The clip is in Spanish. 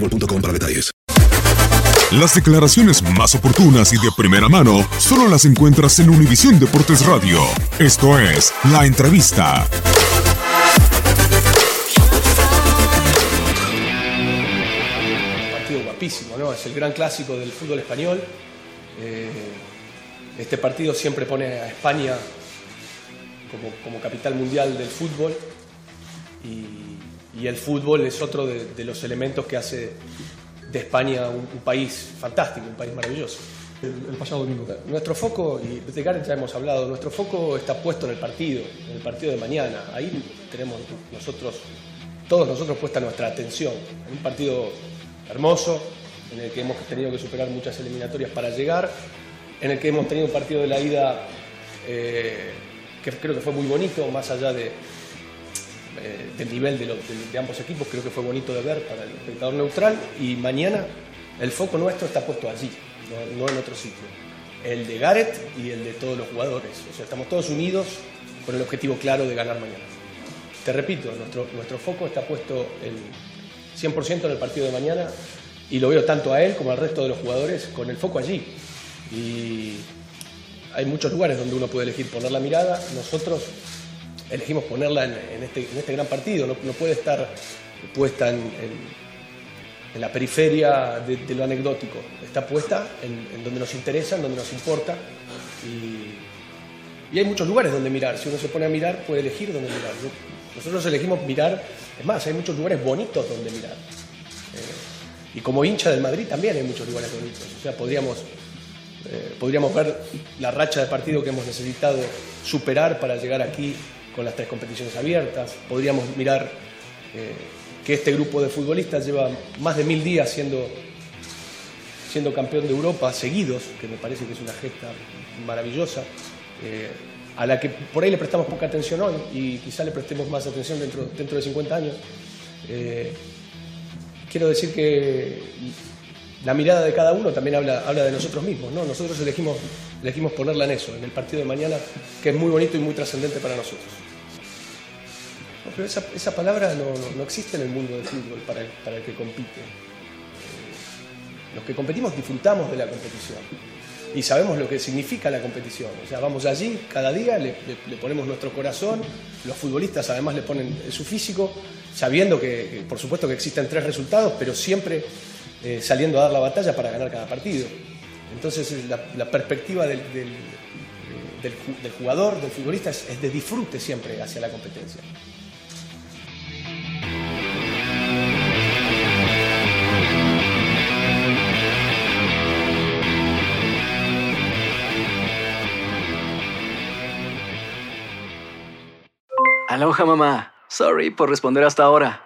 boostmobile.com para detalles. Las declaraciones más oportunas y de primera mano solo las encuentras en Univisión Deportes Radio. Esto es La Entrevista. Partido guapísimo, ¿no? Es el gran clásico del fútbol español. Eh, este partido siempre pone a España como, como capital mundial del fútbol y, y el fútbol es otro de, de los elementos que hace de España un, un país fantástico, un país maravilloso. El, pasado domingo. Nuestro foco, y de Gareth ya hemos hablado, nuestro foco está puesto en el partido, en el partido de mañana. Ahí tenemos nosotros, todos nosotros puesta nuestra atención. En un partido hermoso, en el que hemos tenido que superar muchas eliminatorias para llegar, en el que hemos tenido un partido de la ida eh, que creo que fue muy bonito, más allá de, eh, del nivel de, ambos equipos, creo que fue bonito de ver para el espectador neutral. Y mañana el foco nuestro está puesto allí, no, no en otro sitio. El de Gareth y el de todos los jugadores. O sea, estamos todos unidos con el objetivo claro de ganar mañana. Te repito, nuestro, nuestro foco está puesto el 100% en el partido de mañana y lo veo tanto a él como al resto de los jugadores con el foco allí. Y hay muchos lugares donde uno puede elegir poner la mirada. Nosotros elegimos ponerla este, en este gran partido. No, puede estar puesta en, la periferia de, lo anecdótico. Está puesta en, donde nos interesa, en donde nos importa. Y, hay muchos lugares donde mirar. Si uno se pone a mirar, puede elegir dónde mirar. Nosotros elegimos mirar, es más, hay muchos lugares bonitos donde mirar. Eh, y como hincha del Madrid también hay muchos lugares bonitos. O sea, podríamos, eh, podríamos ver la racha de partido que hemos necesitado superar para llegar aquí con las tres competiciones abiertas. Podríamos mirar eh, que este grupo de futbolistas lleva más de mil días siendo, siendo campeón de Europa seguidos, que me parece que es una gesta maravillosa, eh, a la que por ahí le prestamos poca atención hoy y quizá le prestemos más atención dentro, dentro de 50 años. Eh, quiero decir que la mirada de cada uno también habla, habla de nosotros mismos, ¿no? Nosotros elegimos, elegimos ponerla en eso, en el partido de mañana, que es muy bonito y muy trascendente para nosotros. No, pero esa, esa palabra no, no- existe en el mundo del fútbol para el, para el que compite. Eh, Los que competimos disfrutamos de la competición y sabemos lo que significa la competición. O sea, vamos allí cada día, le, le- ponemos nuestro corazón, los futbolistas además le ponen su físico, sabiendo que, que, por supuesto que existen tres resultados, pero siempre eh, saliendo a dar la batalla para ganar cada partido. Entonces la, perspectiva del, del, jugador, del futbolista, es, es de disfrute siempre hacia la competencia. Aloha mamá, sorry por responder hasta ahora.